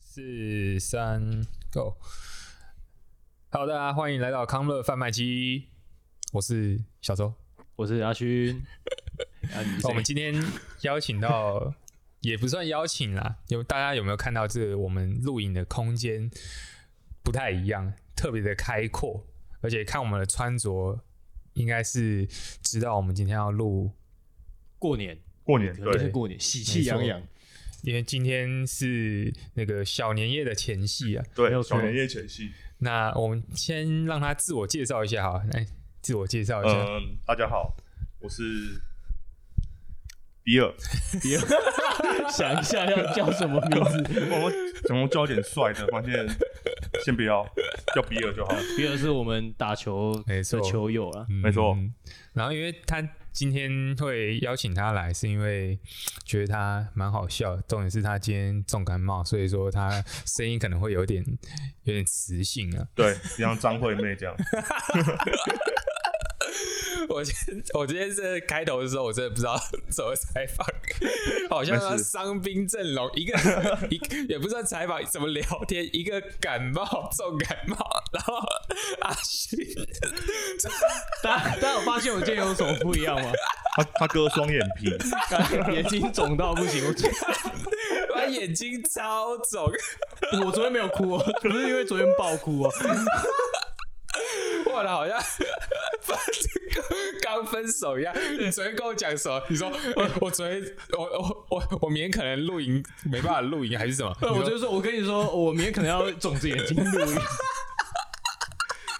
四三 Go。好，大家欢迎来到康乐贩卖机，我是小周。我是阿勋。啊，我们今天邀请到，也不算邀请啦，有大家有没有看到这我们录影的空间不太一样，特别的开阔，而且看我们的穿着，应该是知道我们今天要录，过年，过年可能是对，过年，喜气洋洋。因为今天是那个小年夜的前夕啊。对小年夜前夕。那我们先让他自我介绍一下好了，来自我介绍一下。嗯，大家好，我是比尔。别 想一下要叫什么名字？我们怎么叫点帅的？发现先不要 叫比尔就好了。比尔是我们打球没错的球友啊。嗯没错然后因为他今天会邀请他来，是因为觉得他蛮好笑，重点是他今天重感冒，所以说他声音可能会有点有点磁性啊。对，像张惠妹这样。我今天我今天是开头的时候，我真的不知道 怎么采访，好像要伤兵阵容，一个一个也不知道采访怎么聊天，一个感冒重感冒，然后阿勋 大家大家有发现我今天有什么不一样吗？他他割双眼皮，眼睛肿到不行。我昨他眼睛超肿。我昨天没有哭哦，不是因为昨天爆哭哦。哇，好像 刚分手一样。你昨天跟我讲什么？你说我我昨天我我我我明天可能露营没办法露营还是什么？我就说，我跟你说，我明天可能要肿着眼睛露营。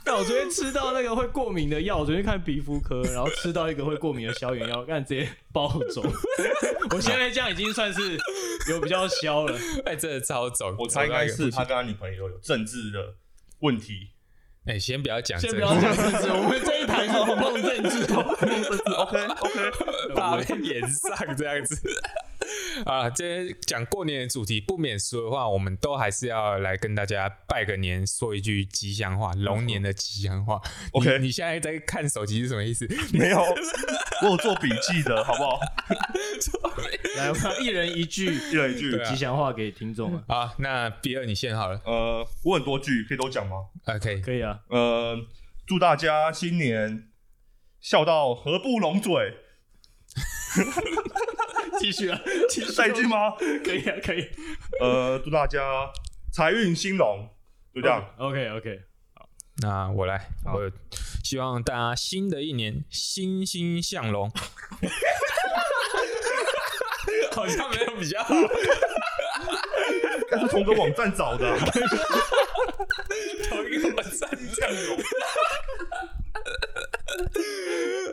但我昨天吃到那个会过敏的药，我昨天看皮肤科，然后吃到一个会过敏的消炎药，干直接爆肿。我现在这样已经算是有比较消了。哎、真的超肿。我猜应该是他他。跟他女朋友有政治的问题。哎、先不要讲，先不要讲政治，我们这一台是不碰政治的。OK OK，怕被演上这样子。啊，今天讲过年的主题，不免俗的话，我们都还是要来跟大家拜个年，说一句吉祥话，龙年的吉祥话。OK 你你现在在看手机是什么意思？没有，我有做笔记的好不好？来，我们一人一句一人一句。啊吉祥话给听众啊，好，那比尔你先好了。呃，我很多句可以都讲吗？啊，可以。可以啊。呃，祝大家新年笑到合不拢嘴。继续啊，继续。下一句？吗？可以啊，可以。呃，祝大家财运兴隆，就这样。OK OK，好那我来，我希望大家新的一年欣欣向荣。好像没有比较好，但是从个网站找的啊、同一个网站这样。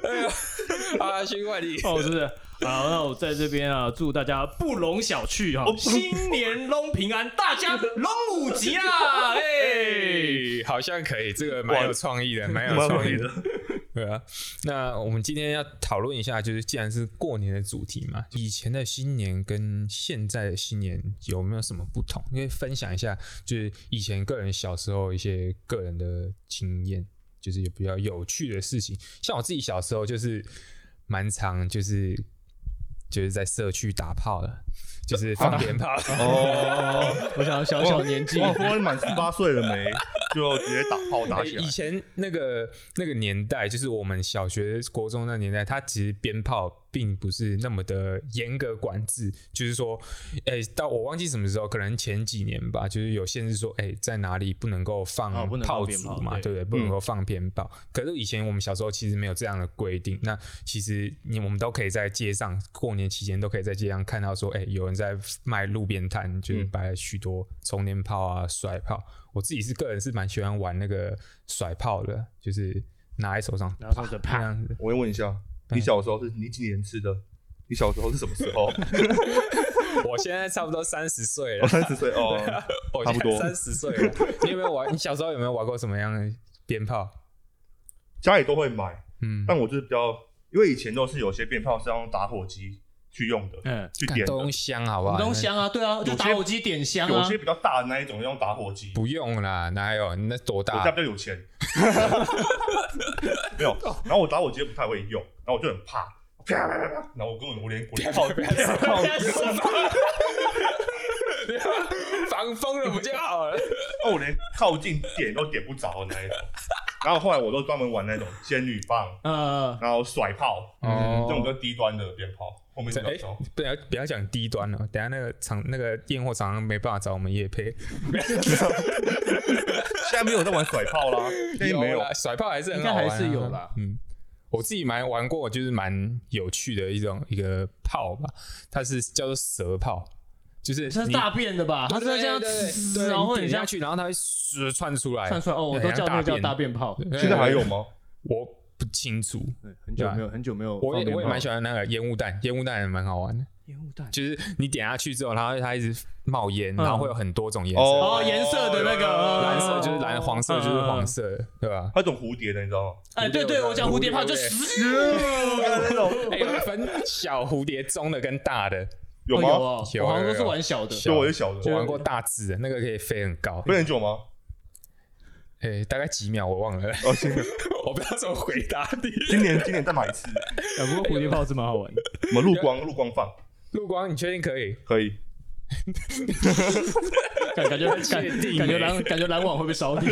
哎呀，啊，新冠你哦，是不是？好，那我在这边啊，祝大家不容小觑哈，新年 龙平安，大家龙五级啊！哎，哎，好像可以，这个蛮有创意的，蛮有创意的。的。对啊，那我们今天要讨论一下，就是既然是过年的主题嘛，以前的新年跟现在的新年有没有什么不同？因为分享一下，就是以前个人小时候一些个人的经验，就是有比较有趣的事情。像我自己小时候就是蛮常就是就是在社区打炮了，就是放鞭炮。哦，我想小小年纪，哇，说你满十八岁了没？就直接打炮打起来欸以。前那个那个年代，就是我们小学、国中那年代，它其实鞭炮并不是那么的严格管制，就是说，哎、到我忘记什么时候，可能前几年吧，就是有限制说，哎、在哪里不能够放炮竹嘛，对对不对？不能够放鞭炮。可是以前我们小时候其实没有这样的规定，那其实你我们都可以在街上过年期间都可以在街上看到说，哎、有人在卖路边摊，就是嗯摆许多充电炮啊、甩炮。我自己是个人是蛮喜欢玩那个甩炮的，就是拿在手上，然后就这啪，样子。我先问一下，你小时候是你几年吃的？你小时候是什么时候？我现在差不多三十岁了，三十岁哦，我差不多三十岁了。你有没有玩？你小时候有没有玩过什么样的鞭炮？家里都会买，嗯，但我就是比较，因为以前都是有些鞭炮是要用打火机去用的，嗯，去点的都用香好不好？我们都香啊，对啊，就有打火机点香啊有些，比较大的那一种用打火机，不用啦，哪有？你那多我家大？比较有钱，没有。然后我打火机不太会用，然后我就很怕，啪啪啪啪，然后我根本我连我连靠靠防风了不就好了？哦，我连靠近点都点不着的那一种。然后后来我都专门玩那种仙女棒，嗯，然后甩炮，嗯这种比较低端的鞭炮，后面是哎不要不要讲低端了，等下那个厂那个验货厂商没办法找我们叶配，现在没有在玩甩炮啦，现在没有。啦甩炮还是很好玩啊还是有啦。嗯，我自己蛮玩过，就是蛮有趣的一种一个炮吧，它是叫做蛇炮，就是它是大便的吧？它是这样然后点下去，然后它会唰窜出来，窜出来哦，我都叫那个叫大。便炮。现在还有？吗？我不清楚，很久没有很久没有我也我也蛮喜欢那个烟雾弹，烟雾弹也蛮好玩的。烟雾弹。就是你点下去之后，然后它一直冒烟，然后会有很多种颜色，哦哦，颜色的那个哦蓝色就是蓝，黄色就是黄色，对吧？还有种蝴蝶的，你知道吗？哎，对对，我讲蝴蝶炮就对是那种 哎，有分小蝴蝶、中的跟大的。有有吗？哦，有我好像都是有有玩小的。对，我是小的，我玩过大只的，那个可以飞很高，飞很久吗？哎，大概几秒我忘了，我不知道怎么回答你。今年今年再买一次，哎 不过蝴蝶炮是蛮好玩的。我们录光录光放陆光，你确定可以？可以。感 感觉感确定感觉欸蓝感觉蓝网会被烧掉。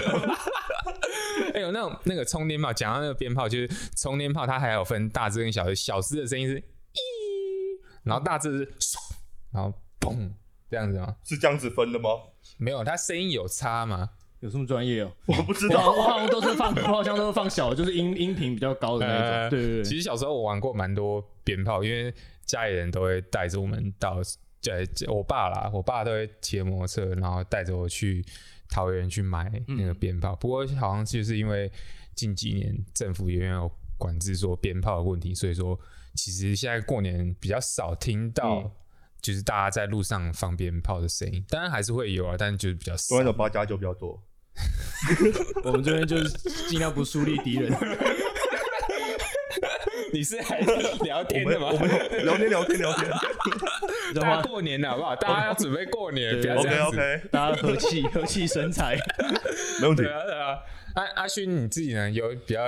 哎呦，那种那个充电炮，讲到那个鞭炮，就是充电炮，它还有分大只跟小只，小只的声音是咦，然后大只是唰，然后砰这样子吗？是这样子分的吗？没有，它声音有差吗？有这么专业哦？我不知我好我。好像都是放，我好像都是放小，就是音音频比较高的那呃种。对对对，其实小时候我玩过蛮多鞭炮，因为家里人都会带着我们到，呃，我爸啦，我爸都会骑着摩托车，然后带着我去桃园去买那个鞭炮。不过好像就是因为近几年政府也有管制说鞭炮的问题，所以说其实现在过年比较少听到。嗯就是大家在路上放鞭炮的声音，当然还是会有啊，但就是比较少都。那种八加九比较多。我们这边就是尽量不树立敌人。你是还聊天的吗？我们聊天聊天聊天。然 大家后过年了好不好？大家要准备过年，对不要这 OK 样子。OK，大家和气和气生财。没问题对。啊，对啊。阿阿勋，你自己呢有比较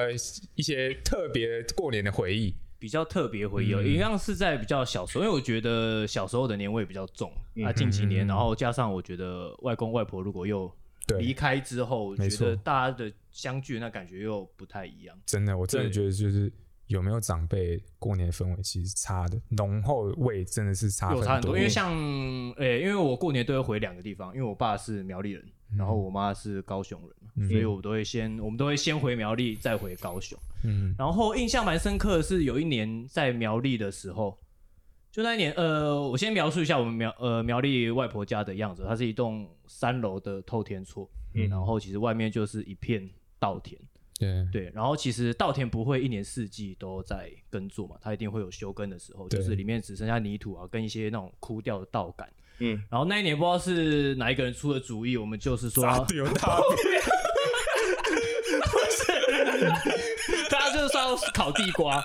一些特别过年的回忆？比较特别回忆哦，一样是在比较小时候，因为我觉得小时候的年味比较重啊。近几年，然后加上我觉得外公外婆如果又离开之后，觉得大家的相聚那感觉又不太一样。真的，我真的觉得就是有没有长辈过年氛围其实差的，浓厚味真的是差多。有差很多，因为像诶、因为我过年都会回两个地方，因为我爸是苗栗人，然后我妈是高雄人嘛，所以我都会先我们都会先回苗栗，再回高雄。嗯，然后印象蛮深刻的是，有一年在苗栗的时候，就那一年，呃，我先描述一下我们苗呃苗栗外婆家的样子，它是一栋三楼的透天厝，嗯然后其实外面就是一片稻田，对对，然后其实稻田不会一年四季都在耕作嘛，它一定会有休耕的时候，就是里面只剩下泥土啊，跟一些那种枯掉的稻杆。嗯，然后那一年不知道是哪一个人出的主意，我们就是说大 大家就是说要烤地瓜，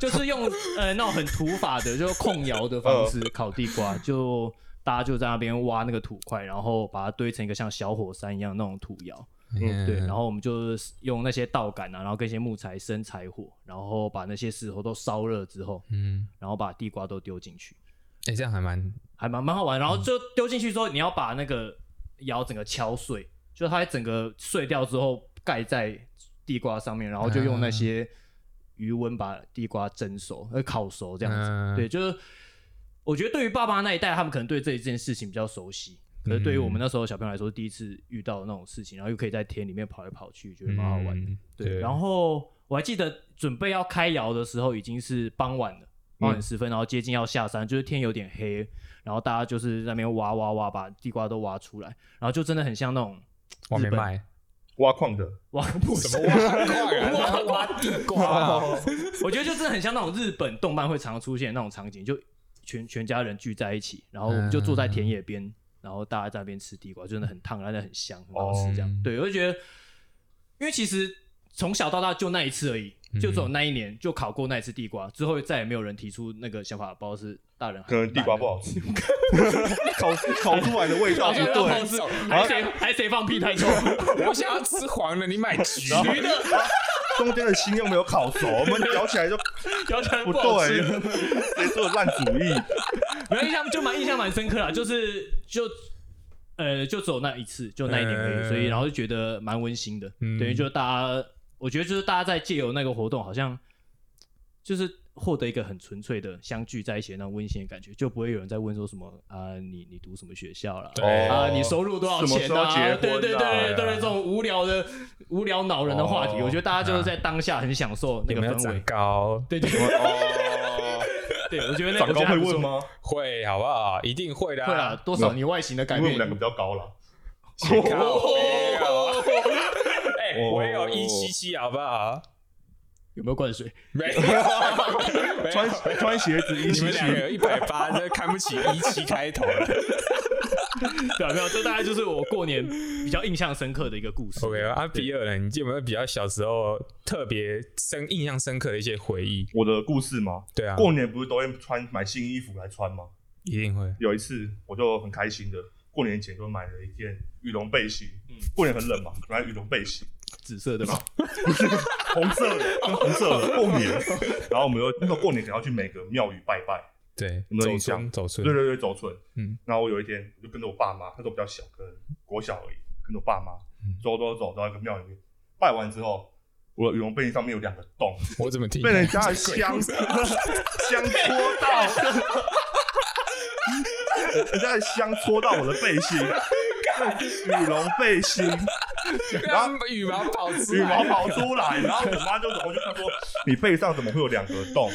就是用呃那种很土法的，就是控窑的方式烤地瓜，就大家就在那边挖那个土块，然后把它堆成一个像小火山一样那种土窑。嗯。对，然后我们就是用那些稻杆啊，然后跟一些木材生柴火，然后把那些石头都烧热之后，嗯，然后把地瓜都丢进去，哎，这样还蛮还蛮蛮好玩。然后就丢进去之后，你要把那个窑整个敲碎，就它整个碎掉之后盖在地瓜上面，然后就用那些余温把地瓜蒸熟，呃，烤熟这样子。嗯对，就是我觉得对于爸妈那一代，他们可能对这一件事情比较熟悉。可是对于我们那时候小朋友来说，第一次遇到那种事情，然后又可以在田里面跑来跑去，觉得蛮好玩的。嗯对，然后我还记得准备要开窑的时候，已经是傍晚了，傍晚十分，然后接近要下山，就是天有点黑，然后大家就是在那边挖挖挖，把地瓜都挖出来，然后就真的很像那种日本外面卖。挖矿的，挖 不是挖 挖挖地瓜啊，我觉得就真的很像那种日本动漫会常常出现的那种场景，就全全家人聚在一起，然后我们就坐在田野边，然后大家在那边吃地瓜，真的很烫，而且很香，很好吃。这样，哦。对，我就觉得，因为其实从小到大就那一次而已，就只有那一年就考过那一次地瓜，之后再也没有人提出那个想法，不知道是大人可能地瓜不好吃，烤烤出来的味道不不对，是，还谁还谁放屁太臭？我想要吃黄的，你买橘的中间的心又没有烤熟，我们咬起来就 咬起来不对吃。，谁说的烂主意？没有印象，就蛮印象蛮深刻啦，就是就呃，就只有那一次，就那一年而已，嗯所以然后就觉得蛮温馨的，嗯等于就大家，我觉得就是大家在借由那个活动，好像就是获得一个很纯粹的相聚在一起那种温馨的感觉，就不会有人在问说什么啊，你你读什么学校了？对啊，你收入多少钱啊对对对对对，这种无聊的、无聊恼人的话题，哦我觉得大家就是在当下很享受那有没有长个氛围。高？对对哦，对，我觉得那长高个？会问吗？会好不好？一定会的、会啊，多少你外形的改变因为我们两个比较高了。我也有一七七，好不好？有没有灌水？没有，没有穿穿鞋子一七七你们两，个一百八，这看不起一七开头的。对啊，没有，这大概就是我过年比较印象深刻的一个故事。OK 啊，比尔呢？你有没有比较小时候特别深印象深刻的一些回忆？我的故事吗？对啊，过年不是都会穿买新衣服来穿吗？一定会。有一次我就很开心的，过年前就买了一件羽绒背心。嗯过年很冷嘛，买羽绒背心，紫色的嘛，红色的，跟 红色的。过年。然后我们又那时候过年想要去每个庙宇拜拜，对，有没有走印象？村走村，对对对，走村。嗯，然后我有一天我就跟着我爸妈，那时候比较小，可能国小而已，跟着我爸妈走走走到一个庙里面，拜完之后，我的羽绒背心上面有两个洞，我怎么听？被人家的香香 戳到，人家的香戳到我的背心，羽绒背心，然后羽毛跑出羽毛来，跑出来，然后我妈就我就看说你背上怎么会有两个洞？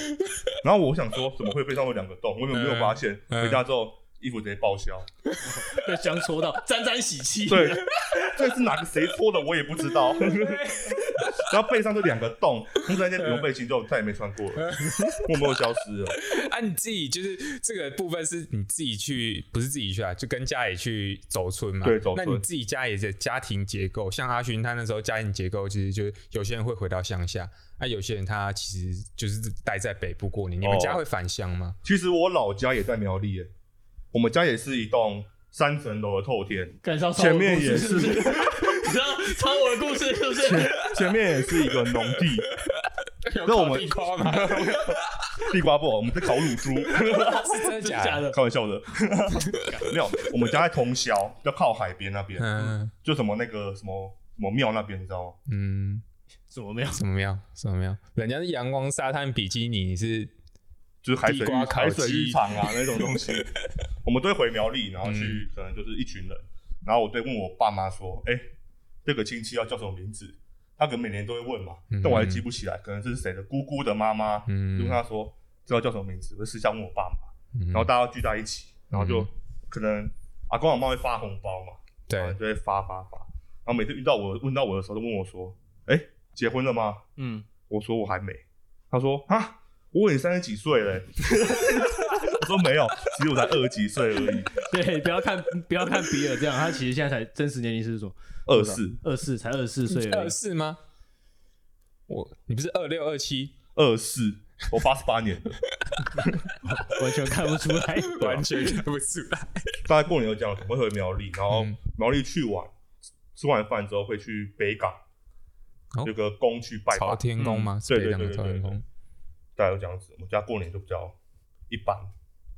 然后我想说怎么会背上有两个洞？我有没有发现？嗯回家之后衣服直接报销。被香戳到，沾沾喜气。对，这是哪个谁戳的我也不知道。然后背上就两个洞，从此那件羽绒背心就再也没穿过了，默默消失了。啊，你自己就是这个部分是你自己去，不是自己去啊，就跟家里去走村嘛。对走村那你自己家里的家庭结构，像阿勋他那时候家庭结构，其实就是有些人会回到乡下，啊，有些人他其实就是待在北部过年。你们哦家会返乡吗？其实我老家也在苗栗耶，我们家也是一栋三层楼的透天，前面也是你知道抄我的故事是不是？前面也是一个农地。那我们地瓜吗？地瓜不好，我们在烤乳猪，是真的假的？假的？开玩笑的。没有，我们家在通宵，要靠海边那边，嗯就什么那个什么什么庙那边，你知道吗？嗯，什么庙？什么庙？什么庙？人家是阳光沙滩比基尼，你是就是海水海水浴鸡场啊那种东西，我们都会回苗栗，然后去、嗯。可能就是一群人，然后我对问我爸妈说，哎、这个亲戚要叫什么名字？他可能每年都会问嘛，嗯但我还记不起来，可能是谁的姑姑的妈妈，嗯就问他说知道叫什么名字，我就私下问我爸妈，嗯然后大家聚在一起，然后就嗯。可能阿公阿妈会发红包嘛，对就会发发发，然后每次遇到我问到我的时候，都问我说，哎、结婚了吗？嗯，我说我还没，他说啊，我问你三十几岁嘞，我说没有，其实我才二十几岁而已，对，不要看不要看比尔这样，他其实现在才真实年龄是什么？二四二四，才二十四岁而二。四吗？我你不是二六二七，二四，我八十八年的，完全看不出来。完全看不出来。大概过年就这样，我会回苗栗，然后嗯苗栗去玩，吃完饭之后会去北港，哦有个宫去拜朝访，天宫吗？是对对北港的对对对朝天宫。大概就这样子。我们家过年就比较一般，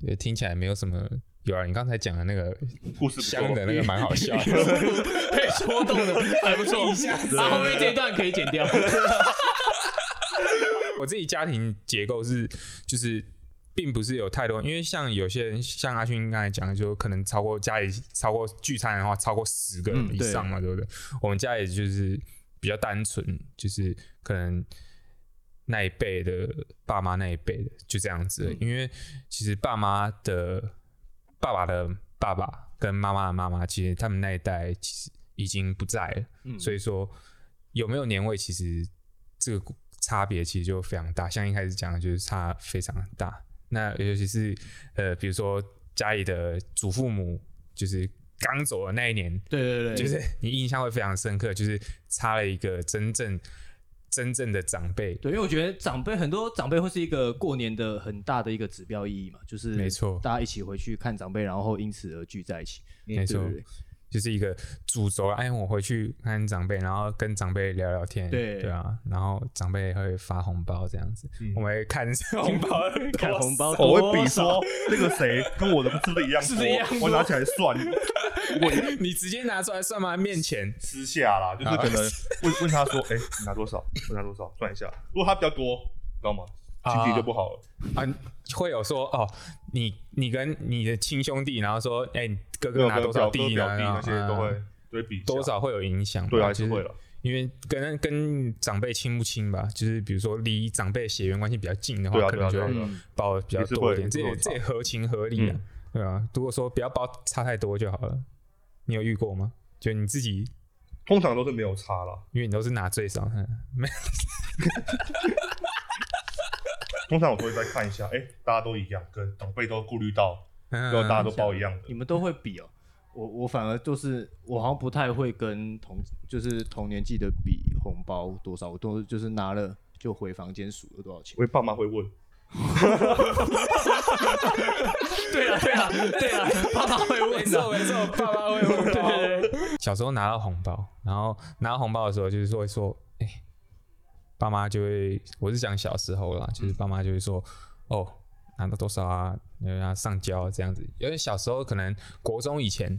也听起来没有什么。有啊，你刚才讲的那个故事香的那个蛮好笑的。被戳动的还不错，啊，后面这一段可以剪掉。我自己家庭结构是，就是并不是有太多，因为像有些人，像阿勋刚才讲的，就可能超过家里超过聚餐的话，超过十个以上嘛，对不对？我们家也就是比较单纯，就是可能那一辈的爸妈那一辈的就这样子因为其实爸妈的爸爸的爸爸跟妈妈的妈妈，其实他们那一代其实已经不在了，嗯所以说有没有年味，其实这个差别其实就非常大。像一开始讲的就是差非常大。那尤其是呃，比如说家里的祖父母，就是刚走的那一年，对对对，就是你印象会非常深刻，就是差了一个真正真正的长辈。对，因为我觉得长辈很多长辈会是一个过年的很大的一个指标意义嘛，就是没错大家一起回去看长辈，然后因此而聚在一起。没错就是一个主轴啊。哎，我回去看长辈，然后跟长辈聊聊天，对对啊，然后长辈会发红包这样子，我们会看红包，看红包我会比说那个谁跟我的是不是一样？是不是一样多我拿起来算，我你直接拿出来算吗？面前私下啦，就是可能问问他说，哎、你拿多少？我拿多少？算一下。如果他比较多，知道吗？就不好了。啊，会有说哦，你你跟你的亲兄弟，然后说，哎、你哥哥拿多少弟弟那些都会对比多少会有影响，对啊，还就是会了。因为跟跟长辈亲不亲吧，就是比如说离长辈血缘关系比较近的话，可能就包的比较多一点，这也这也合情合理啊，嗯对啊。如果说不要包差太多就好了，你有遇过吗？就你自己，通常都是没有差了，因为你都是拿最少，嗯没 通常我都会再看一下，哎、大家都一样，跟长辈都顾虑到，嗯就大家都包一样的你。们都会比哦。我我反而就是我好像不太会跟同就是同年纪的比红包多少，我都就是拿了就回房间数了多少钱。我爸妈会问，对啊对啊对啊，爸妈会没问错的。没错，爸爸会问对对对，小时候拿到红包，然后拿到红包的时候，就是说会说，哎、爸妈就会，我是讲小时候啦，就是爸妈就会说，哦，拿到多少啊，要上交啊这样子。因为小时候可能国中以前，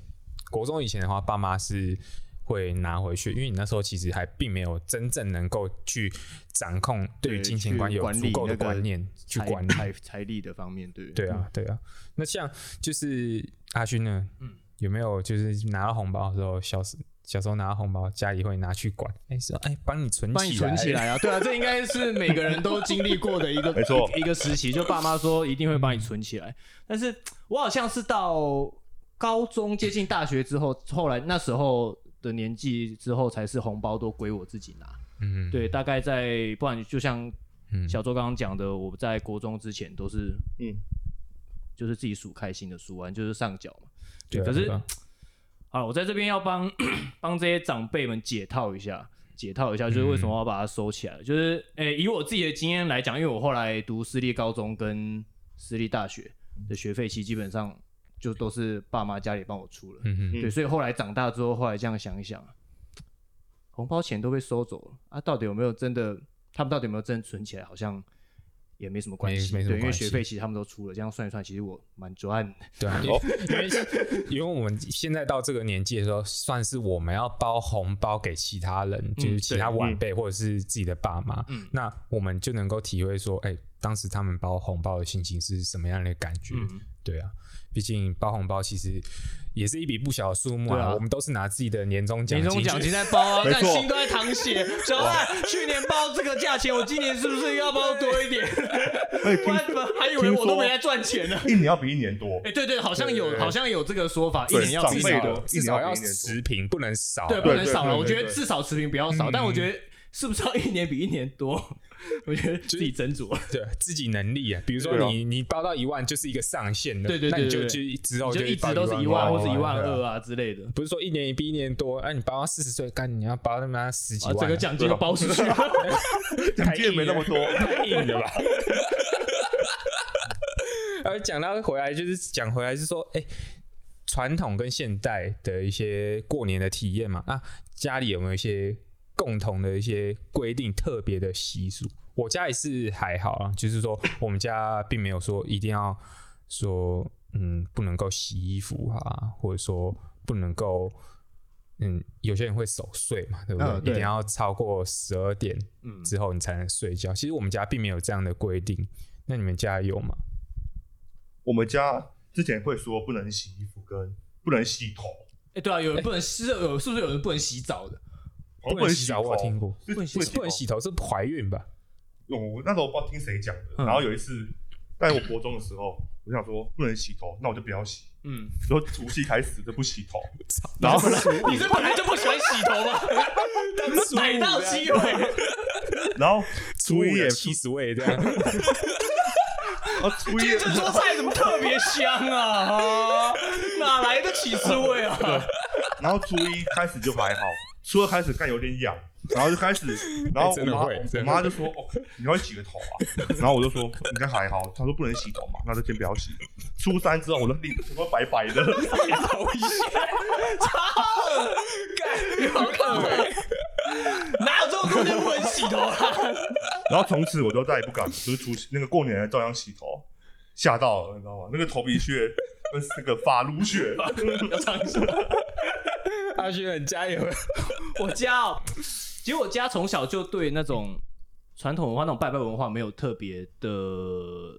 国中以前的话，爸妈是会拿回去，因为你那时候其实还并没有真正能够去掌控对于金钱观有足够的观念去管理。财财力的方面，对对啊，对啊。那像就是阿勋呢，嗯，有没有就是拿到红包的时候，小时小时候拿到红包，家里会拿去管？哎、说哎，帮你存起来，帮你存起来啊，对啊，这应该是每个人都经历过的一个 没错一个时期，就爸妈说一定会帮你存起来。但是我好像是到高中接近大学之后，后来那时候的年纪之后，才是红包都归我自己拿。嗯，对，大概在不然就像嗯小周刚刚讲的，我在国中之前都是嗯，就是自己数开心的数完就是上缴嘛。对啊，可是好，我在这边要帮 帮这些长辈们解套一下，解套一下，就是为什么要把它收起来。就是，诶、以我自己的经验来讲，因为我后来读私立高中跟私立大学的学费，其实基本上就都是爸妈家里帮我出了。嗯嗯，对，所以后来长大之后，后来这样想一想，红包钱都被收走了啊，到底有没有真的？他们到底有没有真的存起来？好像也没什么关系。对，因为学费其实他们都出了，这样算一算，其实我蛮赚的。对啊，因为因为我们现在到这个年纪的时候，算是我们要包红包给其他人，就是其他晚辈或者是自己的爸妈，嗯那我们就能够体会说，哎、当时他们包红包的心情是什么样的感觉？嗯对啊，毕竟包红包其实也是一笔不小的数目啊，啊我们都是拿自己的年终奖金年终奖金在包啊，但心都在淌血。小赖去年包这个价钱，我今年是不是要包多一点？哎，不然听还以为我都没在赚钱呢。一年要比一年多哎，，对对，好像有，好像有这个说法，一年要至少一年至少要持平，不能少。对，不能少了。我觉得至少持平不要少，嗯但我觉得是不是要一年比一年多？我觉得自己斟酌。对自己能力啊，比如说你、你包到一万就是一个上限的，对对对那你就对就之后就一包直都是一万万或是一万二啊之类的，不是说一年比一年多，哎、你包到四十岁，干你要包他妈十几啊，万、整个奖金都包出去了。奖金也没那么多。太硬了吧？而讲到回来，就是讲回来是说，哎、传统跟现代的一些过年的体验嘛，啊，家里有没有一些共同的一些规定、特别的习俗？我家也是还好啊，就是说我们家并没有说一定要说，嗯，不能够洗衣服啊，或者说不能够。嗯，有些人会守岁嘛，对不对？嗯对一定要超过十二点嗯之后你才能睡觉。其实我们家并没有这样的规定，那你们家有吗？我们家之前会说不能洗衣服跟不能洗头，哎，对啊，有人不能洗，有是不是有人不能洗澡的？不能洗澡，头我有听过。是不能洗不能洗头是怀孕吧？我那时候不知道听谁讲的，嗯。然后有一次在我国中的时候，我想说不能洗头，那我就不要洗。嗯，然后除夕开始就不洗头，然后 你是本来就不喜欢洗头吗？逮到机会，然后初一也的七十位这样，啊初一这桌菜怎么特别香啊？啊哪来的起司味啊？然后初一开始就还好，初二开始干有点痒，然后就开始，然后我妈我妈就说：“哦，你要洗个头啊。”然后我就说：“应该还好。”她说：“不能洗头嘛，那就先不要洗。”初三之后，我的脸全部白白的，哪有这么多天不能洗头啊？然后从此我就再也不敢，就是出那个过年照样洗头，吓到了，你知道吗？那个头皮屑跟那个发露屑，要唱一首。阿轩很加油，我家哦，其实我家从小就对那种传统文化、那种拜拜文化没有特别的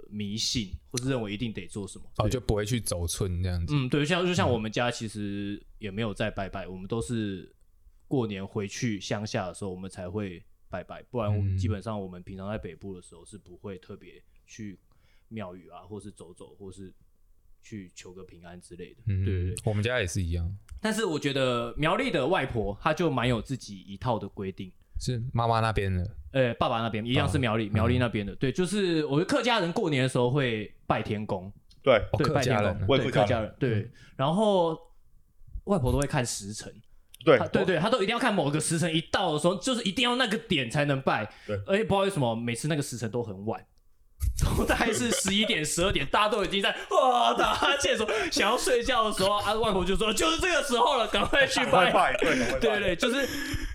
迷信，或是认为一定得做什么。哦，对就不会去走村这样子。嗯，对，像就像我们家其实也没有在拜拜，我们都是过年回去乡下的时候，我们才会拜拜，不然我们嗯基本上我们平常在北部的时候是不会特别去庙宇啊，或是走走，或是去求个平安之类的。嗯，对对对。我们家也是一样，但是我觉得苗栗的外婆她就蛮有自己一套的规定。是妈妈那边的。呃，爸爸那边一样是苗栗，苗栗那边的，对，就是我觉得客家人过年的时候会拜天公，对，哦，对，客拜天家人。公，对，我也客家人。客家人，对，然后外婆都会看时辰，对。他对对，他都一定要看某个时辰一到的时候，就是一定要那个点才能拜。对。而且不知道为什么每次那个时辰都很晚，都大概是十一点、十二点，大家都已经在哇打哈欠说，想要睡觉的时候，啊，外婆就说就是这个时候了，赶快去拜。拜拜，对对对，就是，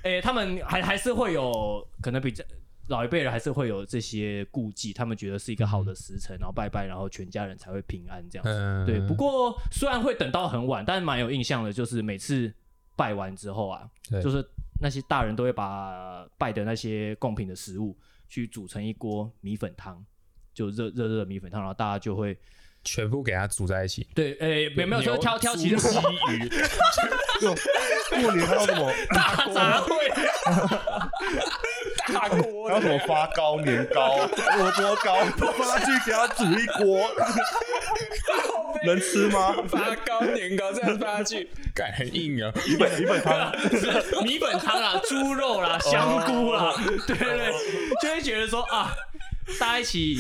诶、他们还还是会有可能比较老一辈人还是会有这些顾忌，他们觉得是一个好的时辰，然后拜拜，然后全家人才会平安这样子。嗯，对，不过虽然会等到很晚，但是蛮有印象的，就是每次拜完之后啊，就是那些大人都会把拜的那些贡品的食物去煮成一锅米粉汤，就热热热的米粉汤，然后大家就会全部给它煮在一起。对，诶、没有没有，就是挑挑其中鸡鱼，过年还有什么？大杂烩，大锅 还有什么发糕、年糕、萝卜糕，发去给他煮一锅，能吃吗？发糕、年糕这样发下去，感很硬啊。米粉、米粉汤，米粉汤啦，猪肉啦，香菇啦，对对对，就会觉得说啊，大家一起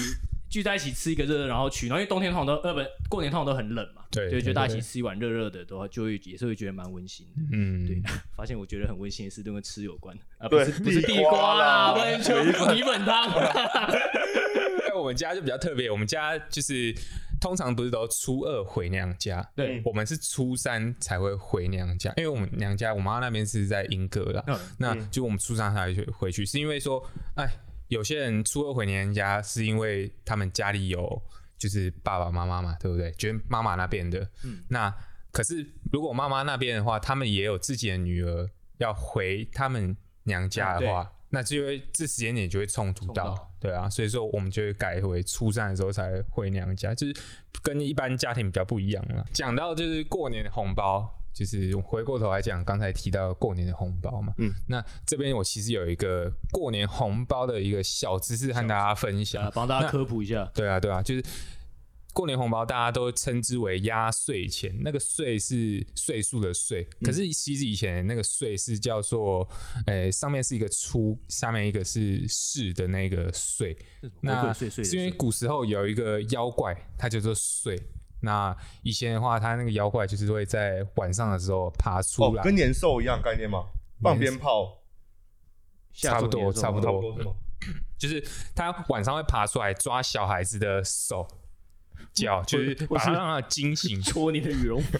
聚在一起吃一个热热，然后取，然后因为冬天通常都呃不过年通常都很冷嘛，对就会觉得大家一起吃一碗热热的，都就会也是会觉得蛮温馨的。嗯，对，发现我觉得很温馨的事都跟吃有关啊，不是不是地地瓜瓜啦，啦不然就米粉汤。哎，我们家就比较特别，我们家就是通常不是都初二回娘家，对我们是初三才会回娘家，因为我们娘家我妈那边是在英格啦，嗯那就我们初三才会回去，是因为说，哎，有些人初二回娘家是因为他们家里有就是爸爸妈妈嘛，对不对？就是妈妈那边的，嗯那可是如果妈妈那边的话，他们也有自己的女儿要回他们娘家的话，那就会这时间点就会冲突到，到对啊，所以说我们就会改回初三的时候才回娘家，就是跟一般家庭比较不一样了。讲到就是过年的红包。就是回过头来讲，刚才提到过年的红包嘛，嗯，那这边我其实有一个过年红包的一个小知识和大家分享啊，，帮大家科普一下，对啊，对啊，就是过年红包，大家都称之为压岁钱，那个岁是岁数的岁，可是其实以前那个岁是叫做，诶、上面是一个初，下面一个是士的那个岁。那是因为古时候有一个妖怪，它叫做岁。那以前的话，它那个妖怪就是会在晚上的时候爬出哦，来，跟年兽一样概念吗？放鞭炮，差不多，差不多差不多？就是它晚上会爬出来抓小孩子的手脚，就是把它让它惊醒。戳你的羽绒服，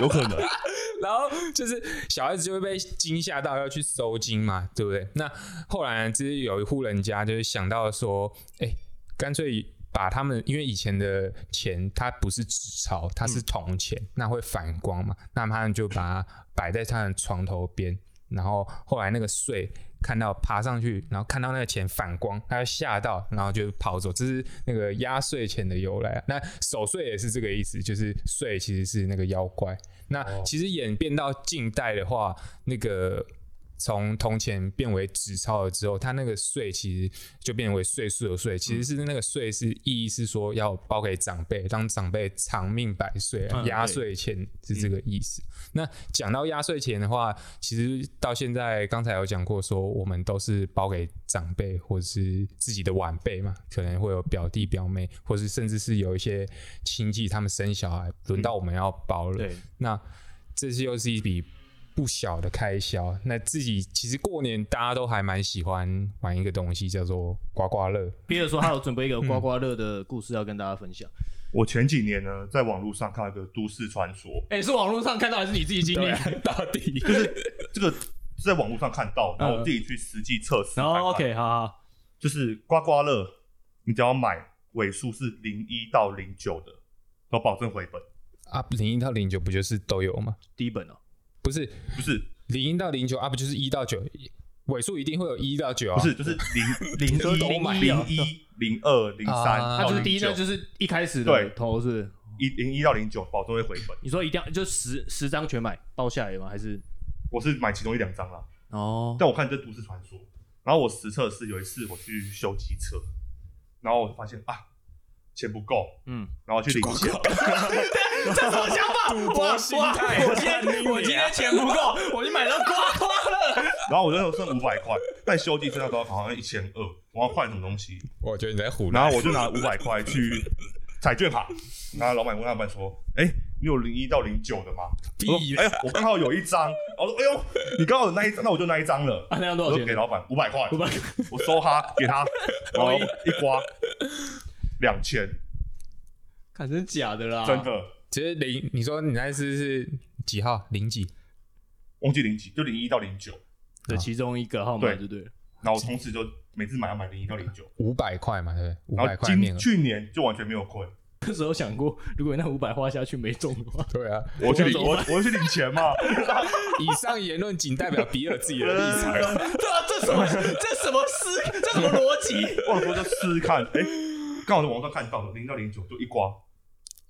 有可能，然后就是小孩子就会被惊吓到，要去收金嘛，对不对？那后来，就是有一户人家就是想到说，哎，干脆把他们，因为以前的钱它不是纸钞，它是铜钱，那会反光嘛，那他们就把它摆在他的床头边，然后后来那个睡看到爬上去，然后看到那个钱反光，他就吓到，然后就跑走。这是那个压岁钱的由来啊。那守岁也是这个意思，就是岁其实是那个妖怪。那其实演变到近代的话，那个从铜钱变为纸钞了之后，它那个税其实就变为岁数的税，其实是那个税是意义是说要包给长辈，让长辈长命百岁压岁钱是这个意思。那讲到压岁钱的话，其实到现在刚才有讲过，说我们都是包给长辈或者是自己的晚辈嘛，可能会有表弟表妹，或是甚至是有一些亲戚他们生小孩，轮到我们要包了。对，那这是又是一笔不小的开销。那自己其实过年大家都还蛮喜欢玩一个东西，叫做刮刮乐。比尔说他有准备一个刮刮乐的故事要跟大家分享。我前几年呢，在网络上看到一个都市传说，哎、是网络上看到还是你自己经历？到底 就是这个是在网络上看到，然后我自己去实际测试。然后 OK，好好，就是刮刮乐，你只要买尾数是零一到零九的，都保证回本。啊，零一到零九不就是都有吗？第一本哦、不是不是零一到零九啊，不就是一到九？尾数一定会有一到九啊。不是，就是零零一、都买零一、零二、零三啊他就是第一个个就是一开始的对头是不是？一零一到零九保证会回本。你说一定要就十十张全买包下来吗？还是我是买其中一两张啦，哦？但我看这都市传说。然后我实测是有一次我去修机车，然后我发现啊钱不够，嗯，然后去领钱，这什么想法？赌博心态我今天我今天钱不够，我就买到刮刮乐。然后我那时候剩五百块，但修机车那时候好像一千二，我要换什么东西，我觉得你在胡然乱。后我就拿五百块去彩券卡，然后老板问老板说：“哎、你有零一到零九的吗？”我屁说：“哎呀，我刚好有一张。”我说：“哎呦，你刚好有那一张，那我就那一张了。啊，那样多少钱？我就给老板五百块，五百。我收他，给他，然后一刮两千，看真假的啦？真的其实零，你说你那次是几号？零几？忘记零几，就零一到零九。的其中一个号码对就对了。然后我从此就每次买要买零一到零九，五百块嘛，对不对？五然百块面额。后今去年就完全没有亏。那时候想过，如果那五百花下去没中的话，对啊，我去我我去领钱嘛。以上言论仅代表比尔自己的立场。对啊，这什么 这什么思这什么逻辑？我说就试试看，哎、刚好在网上看到了零到零九就一刮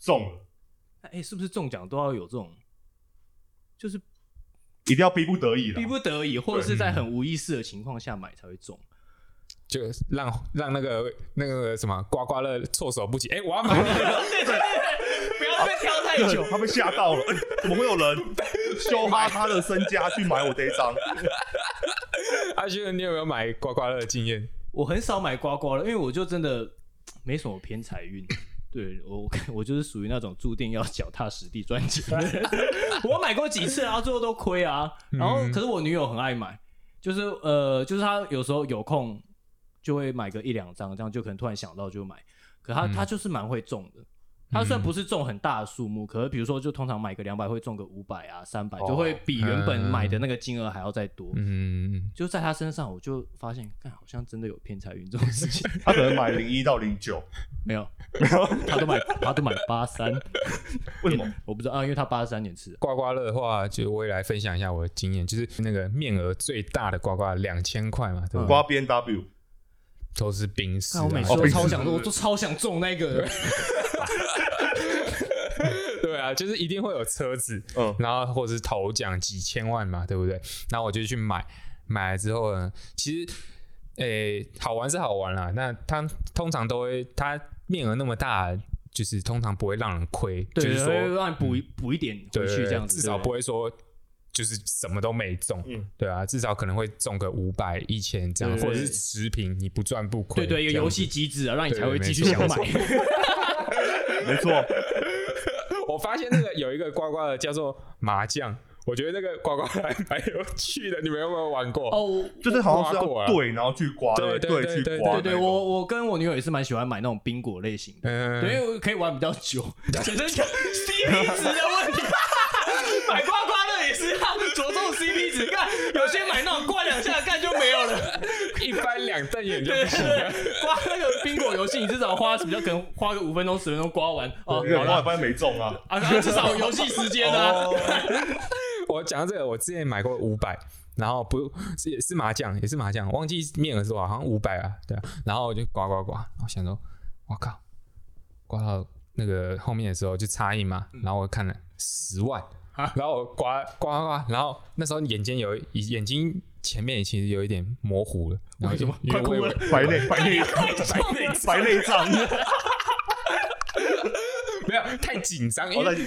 中了，哎、是不是中奖都要有这种，就是一定要逼不得已了逼。不得已，或者是在很无意识的情况下买才会中？就让让那个那个什么刮刮乐措手不及。哎、我要买 那个，对对对，不要被挑太久。他被吓到了，哎、怎么会有人 羞哈他的身家去买我这一张？阿轩，你有没有买刮刮乐的经验？我很少买刮刮乐，因为我就真的没什么偏财运。对我，我就是属于那种注定要脚踏实地赚钱的人。我买过几次，啊最后都亏啊。然后，可是我女友很爱买，就是呃，就是她有时候有空就会买个一两张，这样就可能突然想到就买。可她她就是蛮会中的。她虽然不是中很大的数目，可是比如说就通常买个两百会中个五百啊、三百，就会比原本买的那个金额还要再多。嗯，就在他身上，我就发现，看好像真的有偏财运这种事情。他可能买零一到零九，没有，没有，他都买，他都买八三，为什么？我不知道啊，因为他八三年次的，刮刮乐的话，就我也来分享一下我的经验，就是那个面额最大的刮刮两千块嘛，对不对？刮 B N W，都是冰室、啊，我每次都超想，我都超想中那个，对 啊，就是一定会有车子，嗯然后或者是头奖几千万嘛，对不对？然后我就去买，买了之后呢，其实诶、好玩是好玩啦，那它通常都会，它面额那么大，就是通常不会让人亏，对，就是会说让你补一补一点回去这样子，至少不会说。就是什么都没中，嗯对啊，至少可能会中个五百、一千这样，或者是持平，你不赚不亏。对对，一个游戏机制啊，让你才会继续想买。没错，我发现那个有一个刮刮乐叫做麻将，我觉得那个刮刮乐还蛮有趣的，你们有没有玩过？哦，就是好像是要对，然后去刮，对对对对对我我跟我女友也是蛮喜欢买那种冰果类型的，嗯，对，因为可以玩比较久，只是讲 CP 值的问题。买刮刮乐也是要着重 CP 值，看有些买那种刮两下干就。一翻两瞪眼就对不行了。刮那个冰果游戏，你至少花比较可能花个五分钟十分钟刮完。哦，因为好了刮了发现没中啊。啊，啊至少有游戏时间啊。哦，我讲到这个，我之前买过五百，然后不是也是麻将，也是麻将，忘记面额是吧，好像五百啊，对啊，然后我就刮刮刮，然后想说，我靠，刮到那个后面的时候就差异嘛，然后我看了十万啊，然后我刮刮刮，然后那时候眼睛有眼睛前面其实有一点模糊了，然后为什么因为快哭了我白内白内 白内障，没有太紧张，因为。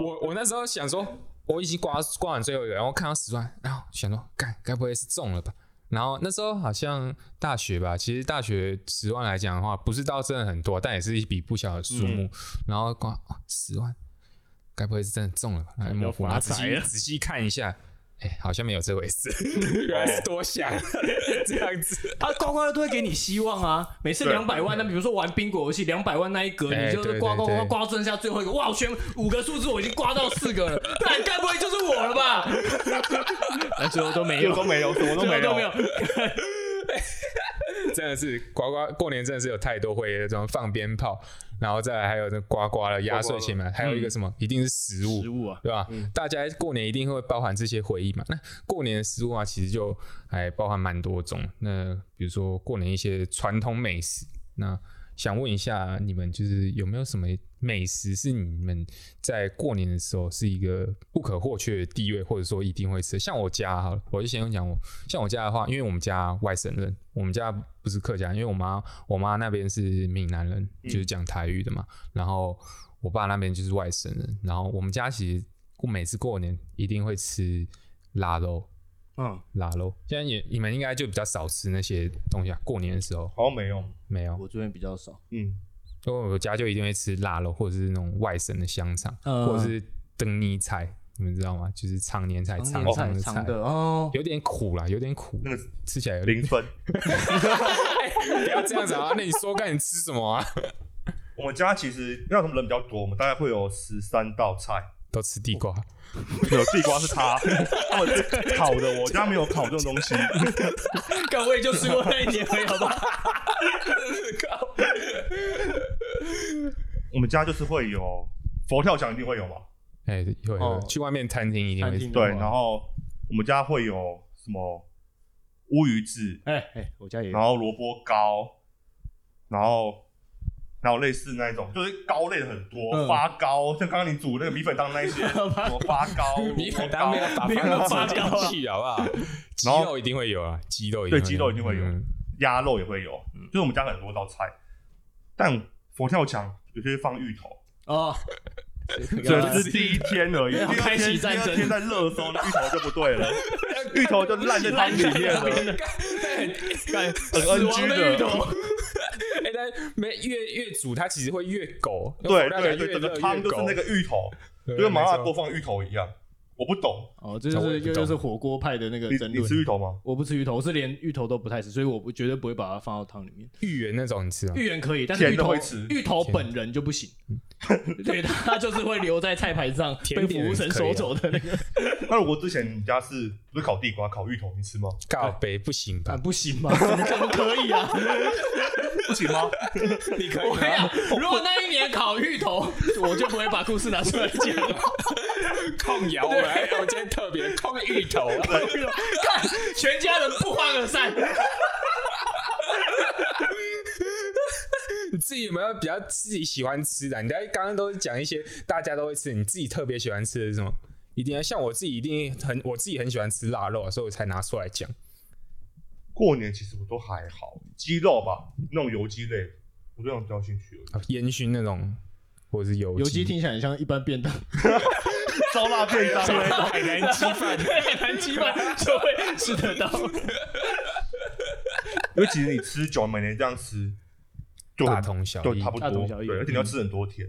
我我那时候想说，我已经刮刮完最后一个，然后看到十万，然后想说，该，该不会是中了吧？然后那时候好像大学吧，其实大学十万来讲的话，不是到真的很多，但也是一笔不小的数目。然后刮、哦、十万，该不会是真的中了吧？来模糊，然后仔细仔细看一下，哎，好像没有这回事，原来是多想 这样子。啊，刮刮乐都会给你希望啊！每次对两百万，那比如说玩宾果游戏，两百万那一格，哎你就是刮刮刮刮到剩下最后一个，哇！我选五个数字，我已经刮到四个了，那该不会就是我了吧？那最后都没有，这个都没有，什么都没有，都没有。真的是刮刮过年真的是有太多会这种放鞭炮，然后再来还有那刮刮的压岁钱嘛，还有一个什么，一定是食物，食物啊，对吧？大家过年一定会包含这些回忆嘛。那过年的食物啊，其实就还包含蛮多种。那比如说过年一些传统美食，那想问一下你们，就是有没有什么美食是你们在过年的时候是一个不可或缺的地位，或者说一定会吃？像我家好了，我就先讲我，像我家的话，因为我们家外省人，我们家不是客家，因为我妈我妈那边是闽南人，就是讲台语的嘛，然后我爸那边就是外省人，然后我们家其实我每次过年一定会吃腊肉，嗯，腊肉。现在也你们应该就比较少吃那些东西啊，过年的时候好像没有，没有，我这边比较少。嗯，因为我家就一定会吃腊肉，或者是那种外省的香肠，嗯或者是灯泥菜，你们知道吗？就是常年菜，常年长的长的哦，有点苦啦，有点苦，那个吃起来有点。零分。不要这样子啊！那你说看你吃什么啊？我们家其实因为我们人比较多，我们大概会有十三道菜，都吃地瓜，有地瓜是他，烤的，我家没有烤这种东西。干我也就吃过那一年而已，好吧？我们家就是会有佛跳墙，一定会有嘛，哎，有有哦去外面餐厅一定会吃。对，然后我们家会有什么乌鱼子，哎哎，我家也有然后萝卜糕，然后还有类似那一种，就是糕类的很多，嗯。发糕，像刚刚你煮那个米粉汤那一些，什么发糕、米粉糕汤没有把没有发糕啊到去，好不好？鸡然后肉一定会有啊，鸡肉一定对会有。鸡肉一定会有嗯。鸭肉也会有，就是我们家很多道菜，但佛跳墙有些会放芋头，哦，这是第一天而已，要开启战争。第二天在热搜，那芋头就不对了，芋头就烂在汤里面了，干很死亡 NG 的。芋头，哎，但没越越煮，它其实会越狗。对对对，越整个汤就是那个芋头，对就跟麻辣锅放芋头一样，我不懂，哦，这就是又又是火锅派的那个你你争论。吃芋头吗？我不吃芋头，我是连芋头都不太吃，所以我不绝对不会把它放到汤里面。芋圆那种，你吃啊？芋圆可以，但是甜芋头吃芋头本人就不行，对，它就是会留在菜盘上，被 甜点服务生收走的那个，那我之前你家是不是烤地瓜、烤芋头，你吃吗？告北不行啊，吧？不行吗？怎么可以啊？不行吗？你可我跟你讲，如果那一年烤芋头，我就不会把故事拿出来讲了。控摇我还我今天特别控芋头啊，看，全家人不欢而散。你 自己有没有比较自己喜欢吃的？你在刚刚都是讲一些大家都会吃，你自己特别喜欢吃的是什么？一定要像我自己一定很我自己很喜欢吃腊肉啊，所以我才拿出来讲。过年其实我都还好，鸡肉吧，那种油鸡类，我对那种比较有兴趣烟熏那种，或者是油油鸡听起来很像一般便当，烧腊便当海南鸡饭，海南鸡饭就会吃得到。因为其实你吃久，每年这样吃，大同小异。就差不多，大同小异。对，而且你要吃很多天，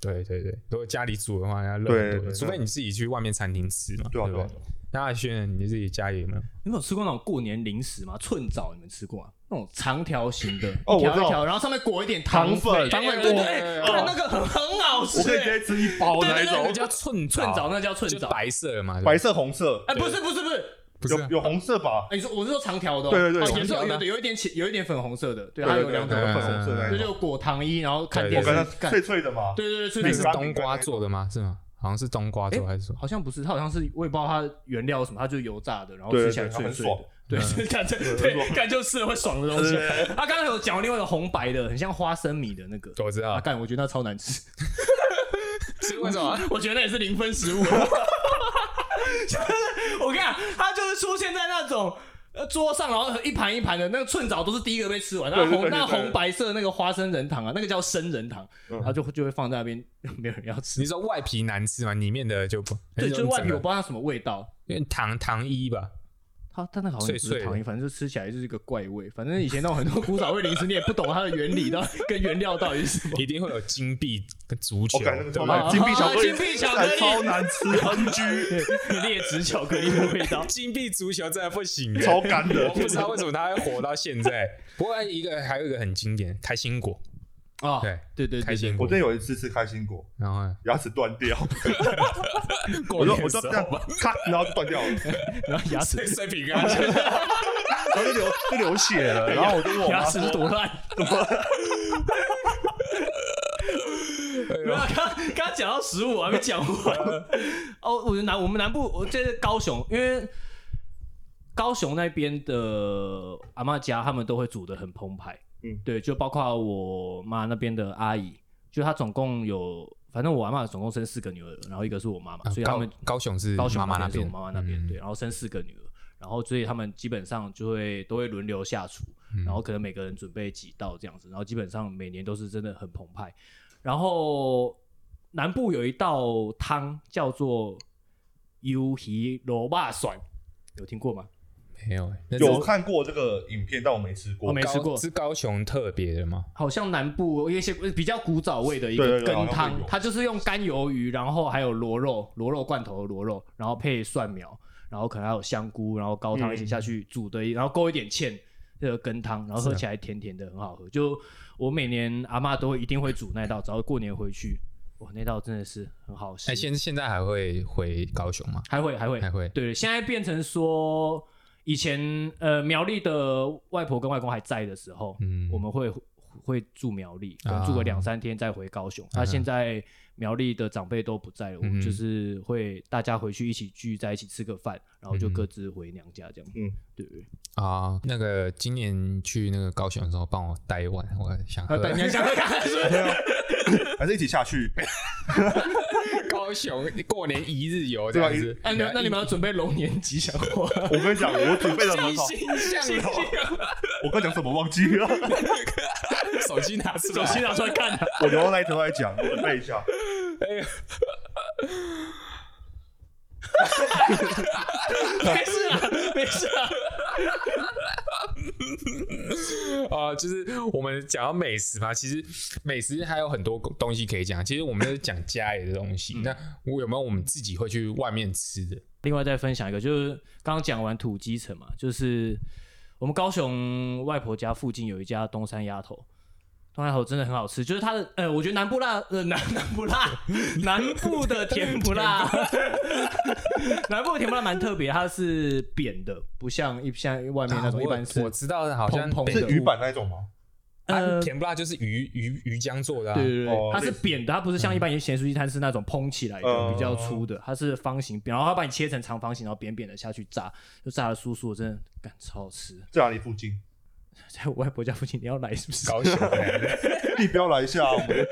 对对对，如果家里煮的话，要热对除非你自己去外面餐厅吃嘛，对啊对啊？那阿轩，你自己家里有没有？你们有吃过那种过年零食吗？寸枣你们吃过吗？那种长条形的，哦我知道一条一条，然后上面裹一点糖粉粉，糖粉对对对，那个很很好吃我可以直欸。接吃一包那一对对那种，叫寸寸枣那叫寸就枣，白色的嘛，对不对白色、红色，哎，不是不是不是，不是啊有有红色吧？哎，你说我是说长条的哦，对对对哦也是长条的有的有一点浅，有一点粉红色的，对，对对对它有两种对粉红色那就一种，就裹糖衣，然后看对电视脆脆的嘛，对对对，脆那是脆的。冬瓜做的吗？是吗？好像是冬瓜粥还是什么？好像不是，它好像是我也不知道它原料什么，它就是油炸的，然后吃起来脆脆的。对，是 感觉对，感觉吃了会爽的东西。他刚刚有讲另外一个红白的，很像花生米的那个，我知道啊，，干，我觉得那超难吃，是为什么？我觉得那也是零分食物。我跟你讲，它就是出现在那种。呃，桌上然后一盘一盘的那个寸枣都是第一个被吃完，那红那红白色那个花生仁糖啊，那个叫生仁糖，然后就就会放在那边，没有人要吃你。说外皮难吃吗？里面的就不对，就是外皮我不不知道它什么味道，因为糖糖衣吧，它但那个好像也是糖衣，反正就吃起来就是一个怪味。反正以前那种很多古早味零食，你也不懂它的原理到 跟原料到底是什么。一定会有金币跟足球，对不对超难，金币巧克力，金币巧克力超难吃，NG，劣质巧克力的味道。金币足球真的不行欸，超干的我。不知道为什么它会火到现在。不过一个还有一个很经典，开心果，啊，对对对开心果。我，真有一次吃开心果，然后呢？牙齿断掉，过我就年我说这样咔，然后就断掉了，然后牙齿碎碎饼干，然后就流就流血了，然后我就问我妈牙齿多烂。没有，刚刚刚讲到食物，我还没讲完。哦，我觉得南我们南部，我这是高雄，因为高雄那边的阿嬷家，他们都会煮的很澎湃。嗯对，就包括我妈那边的阿姨，就她总共有，反正我阿妈总共生四个女儿，然后一个是我妈妈，所以他们高雄是高雄妈妈那边，我妈妈那边、嗯对，然后生四个女儿，然后所以他们基本上就会都会轮流下厨，嗯然后可能每个人准备几道这样子，然后基本上每年都是真的很澎湃。然后南部有一道汤叫做鱿鱼萝卜蒜，有听过吗？没有欸，有看过这个影片，但我没吃过我。没吃过高是高雄特别的吗？好像南部有一些比较古早味的一个羹汤，它就是用干鱿鱼，然后还有螺肉、螺肉罐头的螺肉，然后配蒜苗，然后可能还有香菇，然后高汤一起下去煮的，然后勾一点芡，这个羹汤，然后喝起来甜甜的，很好喝。就我每年阿妈都会一定会煮那道，只要过年回去，哇，那道真的是很好吃。哎，现现在还会回高雄吗？还会还会还会对，现在变成说，以前呃苗栗的外婆跟外公还在的时候，嗯我们会会住苗栗，可能啊住个两三天再回高雄。那、现在苗栗的长辈都不在了，我们嗯就是会大家回去一起聚在一起吃个饭，然后就各自回娘家这样。嗯，对对。啊，那个今年去那个高雄的时候，帮我带一碗，我想喝呃，对，娘家喝咖啡？还是一起下去？高雄过年一日游这样子。哎，那你们要准备龙年吉祥话？我跟你讲，我准备的很好。心向荣，我刚讲什么忘记了？手机拿出来，手机拿出来看。我留到那一头来讲，我准备一下。没事啊，没事啊。啊，就是我们讲到美食嘛，其实美食还有很多东西可以讲。其实我们都是讲家里的东西，那我有没有我们自己会去外面吃的？另外再分享一个，就是刚刚讲完土鸡城嘛，就是我们高雄外婆家附近有一家东山鸭头，真的很好吃，就是它的呃，我觉得南部辣呃南南部辣，南部的甜不辣，南部的甜不辣蛮特别，它是扁的，不像一像外面那种啊一般是我我知道的，好像北蓬蓬的是鱼板那一种吗？甜不辣就是鱼鱼鱼浆做的、啊，对对对，它是扁的，它不是像一般咸酥鸡摊是那种蓬起来的、嗯比较粗的，它是方形，然后它把你切成长方形，然后扁扁的下去炸，就炸的酥酥的，真的感超好吃。在哪里附近？在 我外婆家附近，你要来是不是？高雄的。地标来一下，我们。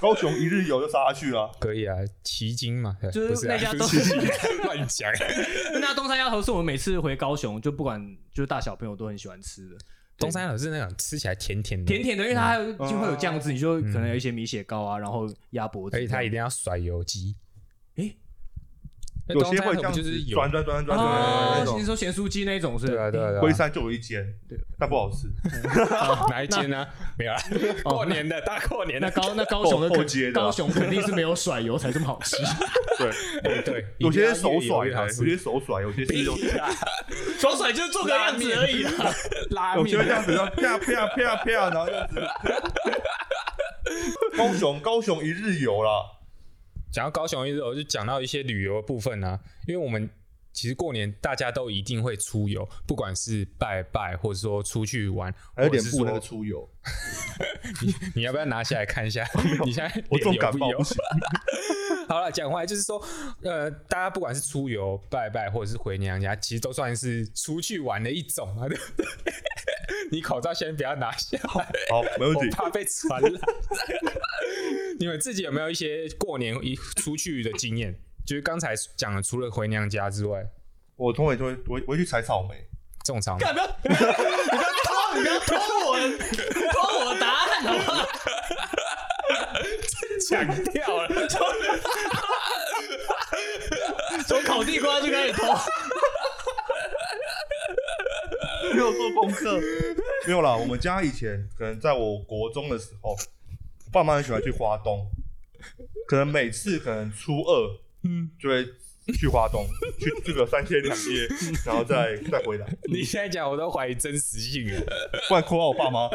高雄一日游就杀下去了。可以啊，奇经嘛，就是那家都不是乱讲。那东山鸭头是我们每次回高雄，就不管就是大小朋友都很喜欢吃的，东山有是那种吃起来甜甜的，甜甜的，因为它还有嗯就会有酱汁，你就可能有一些米血糕啊，然后鸭脖子，而且它一定要甩油鸡。有些会这样子就是有转转转转转。你说咸酥鸡那种是？对啊对啊对啊，龟山就有一间，对，但不好吃。哪一间呢？没有啦，过年的大过年的那高那高雄的高雄肯定是没有甩油才这么好吃，对，哎对，有些是手甩有些是手甩，有些是用，手甩就是做个样子而已啦。拉有些会这样子，然后啪啪啪啪，然后这样子。高雄，高雄一日游啦。讲到高雄一日游，就讲到一些旅游的部分啊，因为我们其实过年大家都一定会出游，不管是拜拜，或者说出去玩，还有或者是脸部那个说出游，你要不要拿下来看一下？你现在 我重脸油不油感冒不？行。好了，讲回来就是说，呃，大家不管是出游、拜拜，或者是回娘家，其实都算是出去玩的一种啊，对不对？你口罩先不要拿下来，好，没问我题。怕被传染。你们自己有没有一些过年一出去的经验？就是刚才讲的，除了回娘家之外，我通常就会我会我会去采草莓，种草莓干不要 你不要偷，你不要偷我的偷我的答案好不好？抢掉了。从烤地瓜就开始偷。没有做功课。没有啦，我们家以前可能在我国中的时候，爸妈很喜欢去花东，可能每次可能初二，嗯，就会去花东，去这个三天两夜，然后再再回来。你现在讲我都怀疑真实性了。不然扣我爸妈。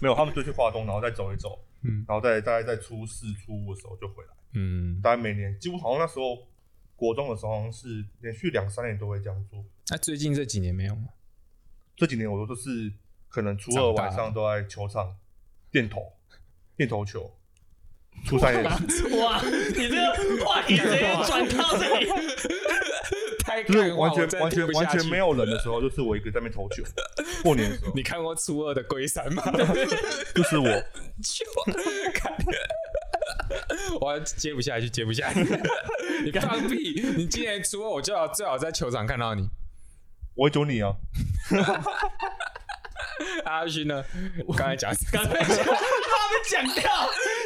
没有，他们就去花东，然后再走一走，嗯然后再大概在初四、初五的时候就回来。嗯，大概每年几乎好像那时候国中的时候，好像是连续两三年都会这样做。那、最近这几年没有吗？这几年我都是可能初二晚上都在球场垫头，垫头球。初三也是，哇，你这个话题直接转到这里，太 就是完全完全完全没有人的时候，就是我一个在那边投球。过年的时候，你看过初二的龟山吗？就是我，看，我接不下去，接不下去。你放屁！你今年初二，我最好最好在球场看到你。我会揪你哦！阿勋呢？我刚才讲刚才讲，他们讲掉，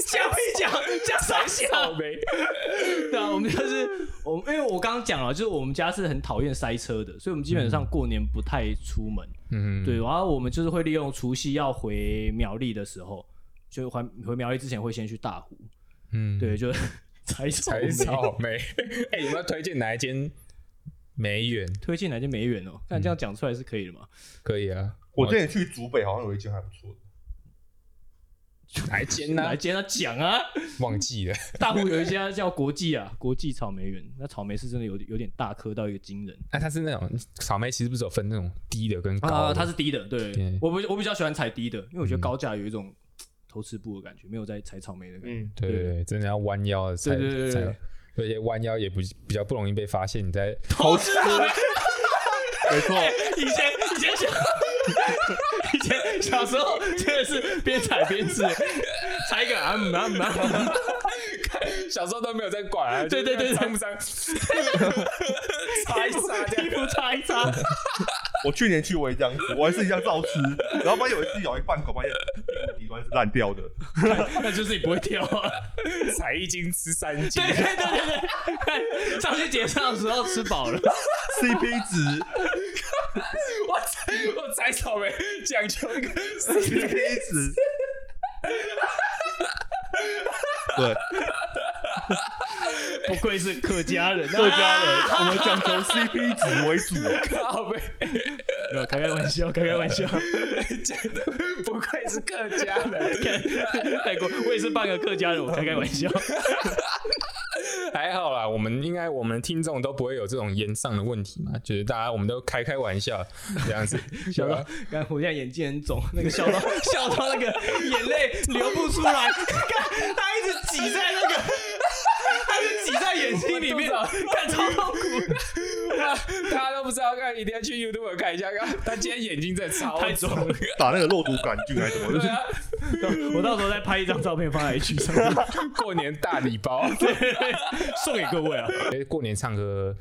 讲一讲，讲三草下。莓，对啊，我们就是我们，因为我刚刚讲了，就是我们家是很讨厌塞车的，所以我们基本上过年不太出门。嗯，对，然后我们就是会利用除夕要回苗栗的时候，就回回苗栗之前会先去大湖，嗯，对，就采草莓采草莓。哎，有没有推荐哪一间梅园？推荐哪间梅园哦？但这样讲出来是可以的嘛？可以啊，我之前去竹北好像有一间还不错的，哪一间呢来？接他讲啊，忘记了。大湖有一家叫国际啊，国际草莓园，那草莓是真的有有点大颗到一个惊人那它是那种草莓，其实不是有分那种低的跟高啊，的？它是低的，对对我不我比较喜欢采低的，因为我觉得高价有一种偷吃布的感觉，没有在采草莓的感觉。嗯，对对对，真的要弯腰的才对对对对才有，而且弯腰也不比较不容易被发现你在偷吃布，没错，以前以前小 以前小时候真的是边踩边吃，踩一个啊嗯啊嗯啊小时候都没有在管啊，对对对对脏不脏？擦一擦。衣服擦一擦，我去年去我也这样子，我还是一样照吃，然后发现有一次咬一半口，发现底端是烂掉的。那就是你不会挑啊。采一斤吃三斤。对，对对对对，上去结账的时候吃饱了，CP 值。我采我采草莓讲究一个 CP 值，对，不愧是客家人，客家人我们讲求 CP 值为主。靠背，没有开开玩笑，开开玩笑，真的不愧是客家人。泰国，我也是半个客家人，我开开玩笑。还好啦，我们应该我们听众都不会有这种烟上的问题嘛，就是大家我们都开开玩笑这样子，笑到刚我现在眼睛很肿，那个笑到笑到那个眼泪流不出来，看他一直挤在那个，挤在眼睛里面，看超痛苦，哇 大家都不知道看，一定要去 YouTube 看一下。看他今天眼睛真的超太肿了。打那个肉毒杆菌还是什么，就是对啊，我到时候再拍一张照片放在 H 上面，过年大礼包。送给各位啊。哎，过年唱歌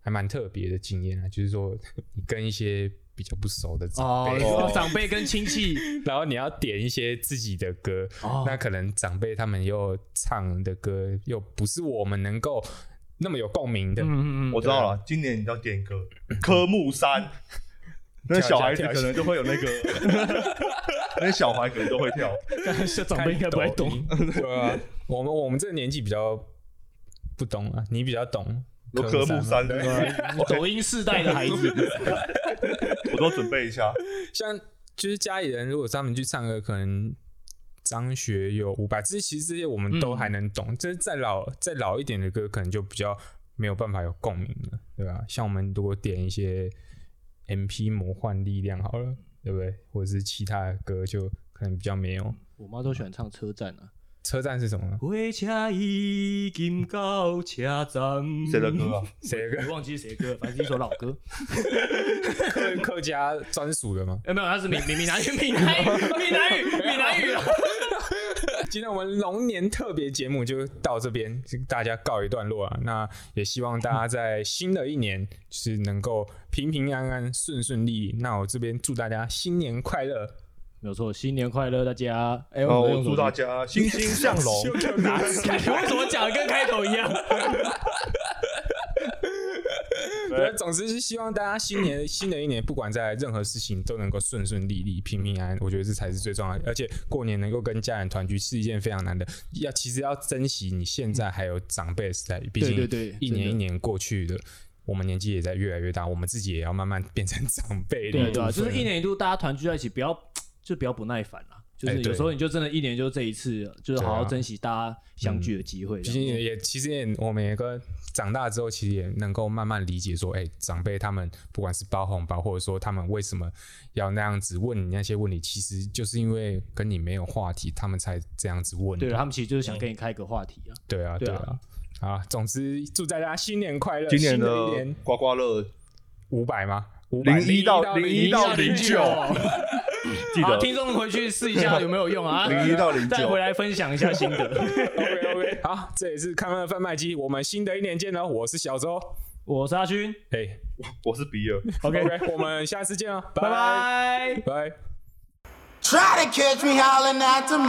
还蛮特别的经验啊，就是说你跟一些比较不熟的长哦，辈，长辈跟亲戚，然后你要点一些自己的歌，哦那可能长辈他们又唱的歌又不是我们能够那么有共鸣的。嗯嗯嗯，我知道了，今年你要点歌《科目三》，那小孩子可能就会有那个，那小孩可能都会跳。但是长辈应该不太懂。对啊，我们我们这个年纪比较不懂啊，你比较懂。有科目三对 吧？抖音世代的孩子，我都准备一下。像就是家里人，如果他们去唱歌，可能张学友、伍佰，这些其实这些我们都还能懂。这、再老再老一点的歌，可能就比较没有办法有共鸣了，对吧？像我们如果点一些 M P 魔幻力量好了，对不对？或者是其他的歌，就可能比较没有。我妈都喜欢唱车站啊。车站是什么呢？火车已经到车站。谁的歌啊？谁的歌？我忘记谁歌，反正是一首老歌。客客家专属的吗？哎，没有，他是闽闽闽南语，闽南语，闽南语，闽南语。今天我们龙年特别节目就到这边，就大家告一段落啊。那也希望大家在新的一年就是能够平平安安、顺顺利利。那我这边祝大家新年快乐！没有错，新年快乐，大家！哎，哦，我我祝大家欣欣向荣。就拿感觉为什么讲的跟开头一样？不要总之是希望大家新年 新的一年，不管在任何事情都能够顺顺利利、平平安安。我觉得这才是最重要的。而且过年能够跟家人团聚是一件非常难的，要其实要珍惜你现在还有长辈的时代，毕竟对对对一年一年过去的，我们年纪也在越来越大，我们自己也要慢慢变成长辈的对啊对啊，就是一年一度大家团聚在一起，不要就比较不耐烦啦。就是有时候你就真的一年就这一次，就是好好珍惜大家相聚的机会这其。实也其实也我们也跟长大之后，其实也能够慢慢理解说，哎、长辈他们不管是包红包，或者说他们为什么要那样子问你那些问题，其实就是因为跟你没有话题，他们才这样子问你。对他们其实就是想跟你开一个话题啊。对啊，对啊对啊。啊，总之祝大家新年快乐！今年新的的一年刮刮乐五百吗？零一到零零一到零九，记，得听众回去试一下有没有用啊？零一到零九再回。来分享一下心得。OK OK，好，这也是康乐贩卖机，我们新的一年见喽！我是小周，我是阿勋哎、我是比尔。OK OK，我们下次见 哦，拜拜。拜。Try to catch me howling at the moon.